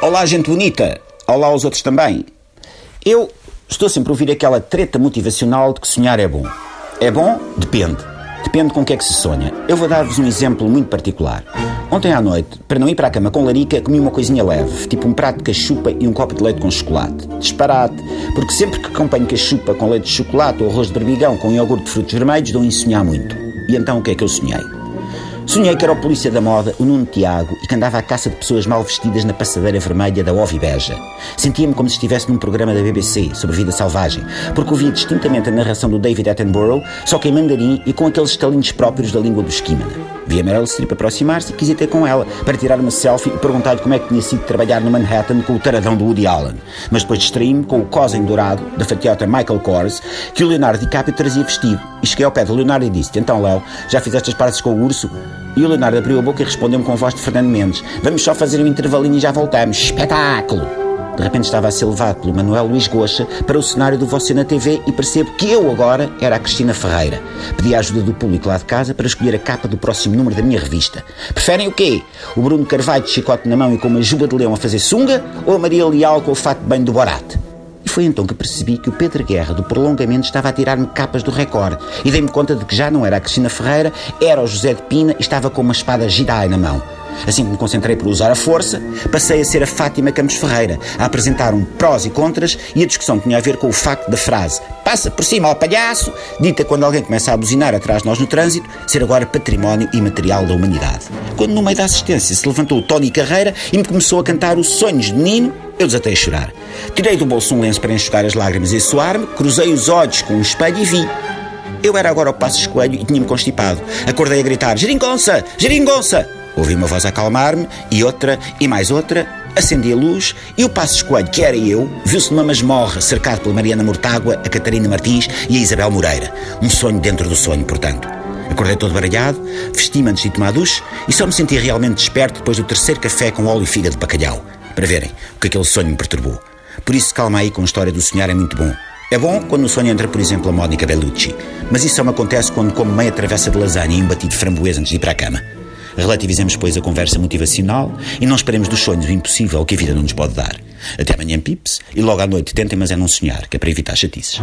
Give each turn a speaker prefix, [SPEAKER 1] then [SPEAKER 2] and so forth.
[SPEAKER 1] Olá, gente bonita. Olá aos outros também. Eu estou sempre a ouvir aquela treta motivacional de que sonhar é bom. É bom? Depende. Depende com o que é que se sonha. Eu vou dar-vos um exemplo muito particular. Ontem à noite, para não ir para a cama com larica, comi uma coisinha leve, tipo um prato de cachupa e um copo de leite com chocolate. Disparate, porque sempre que acompanho cachupa com leite de chocolate ou arroz de berbigão com iogurte de frutos vermelhos, dou em sonhar muito. E então o que é que eu sonhei? Sonhei que era o polícia da moda, o Nuno Tiago, e que andava à caça de pessoas mal vestidas na passadeira vermelha da Ovibeja. Sentia-me como se estivesse num programa da BBC sobre vida selvagem, porque ouvia distintamente a narração do David Attenborough, só que em mandarim e com aqueles estalinhos próprios da língua do esquimana. Vi a Meryl Streep aproximar-se e quis ir ter com ela para tirar uma selfie e perguntar-lhe como é que tinha sido trabalhar no Manhattan com o taradão do Woody Allen. Mas depois distraí-me com o cosen dourado da fatiota Michael Kors que o Leonardo DiCaprio trazia vestido. E cheguei ao pé do Leonardo e disse Então, Léo, já fizeste as partes com o urso? E o Leonardo abriu a boca e respondeu-me com a voz de Fernando Mendes Vamos só fazer um intervalinho e já voltamos. Espetáculo! De repente estava a ser levado pelo Manuel Luís Goxa para o cenário do Você na TV e percebo que eu agora era a Cristina Ferreira. Pedi a ajuda do público lá de casa para escolher a capa do próximo número da minha revista. Preferem o quê? O Bruno Carvalho de chicote na mão e com uma juba de leão a fazer sunga? Ou a Maria Leal com o fato de banho do Borat? E foi então que percebi que o Pedro Guerra do prolongamento estava a tirar-me capas do recorde e dei-me conta de que já não era a Cristina Ferreira, era o José de Pina e estava com uma espada Jedi na mão. Assim que me concentrei por usar a força, passei a ser a Fátima Campos Ferreira, a apresentar um prós e contras e a discussão tinha a ver com o facto da frase passa por cima ao palhaço, dita quando alguém começa a buzinar atrás de nós no trânsito, ser agora património imaterial da humanidade. Quando no meio da assistência se levantou o Tony Carreira e me começou a cantar os sonhos de menino, eu desatei a chorar. Tirei do bolso um lenço para enxugar as lágrimas e suar-me, cruzei os olhos com um espelho e vi eu era agora o Passos Coelho e tinha-me constipado. Acordei a gritar: Geringonça! Geringonça! Ouvi uma voz acalmar-me e outra e mais outra. Acendi a luz e o Passos Coelho, que era eu, viu-se numa masmorra cercado pela Mariana Mortágua, a Catarina Martins e a Isabel Moreira. Um sonho dentro do sonho, portanto. Acordei todo baralhado, vesti-me antes de tomar duche e só me senti realmente desperto depois do terceiro café com óleo e figa de bacalhau. Para verem o que aquele sonho me perturbou. Por isso, calma aí com a história do sonhar, é muito bom. É bom quando no sonho entra, por exemplo, a Mónica Bellucci. Mas isso só me acontece quando como meia travessa de lasanha e um batido de framboesa antes de ir para a cama. Relativizemos, pois, a conversa motivacional e não esperemos dos sonhos o impossível que a vida não nos pode dar. Até amanhã, pips, e logo à noite tentem, mas é não sonhar, que é para evitar chatices.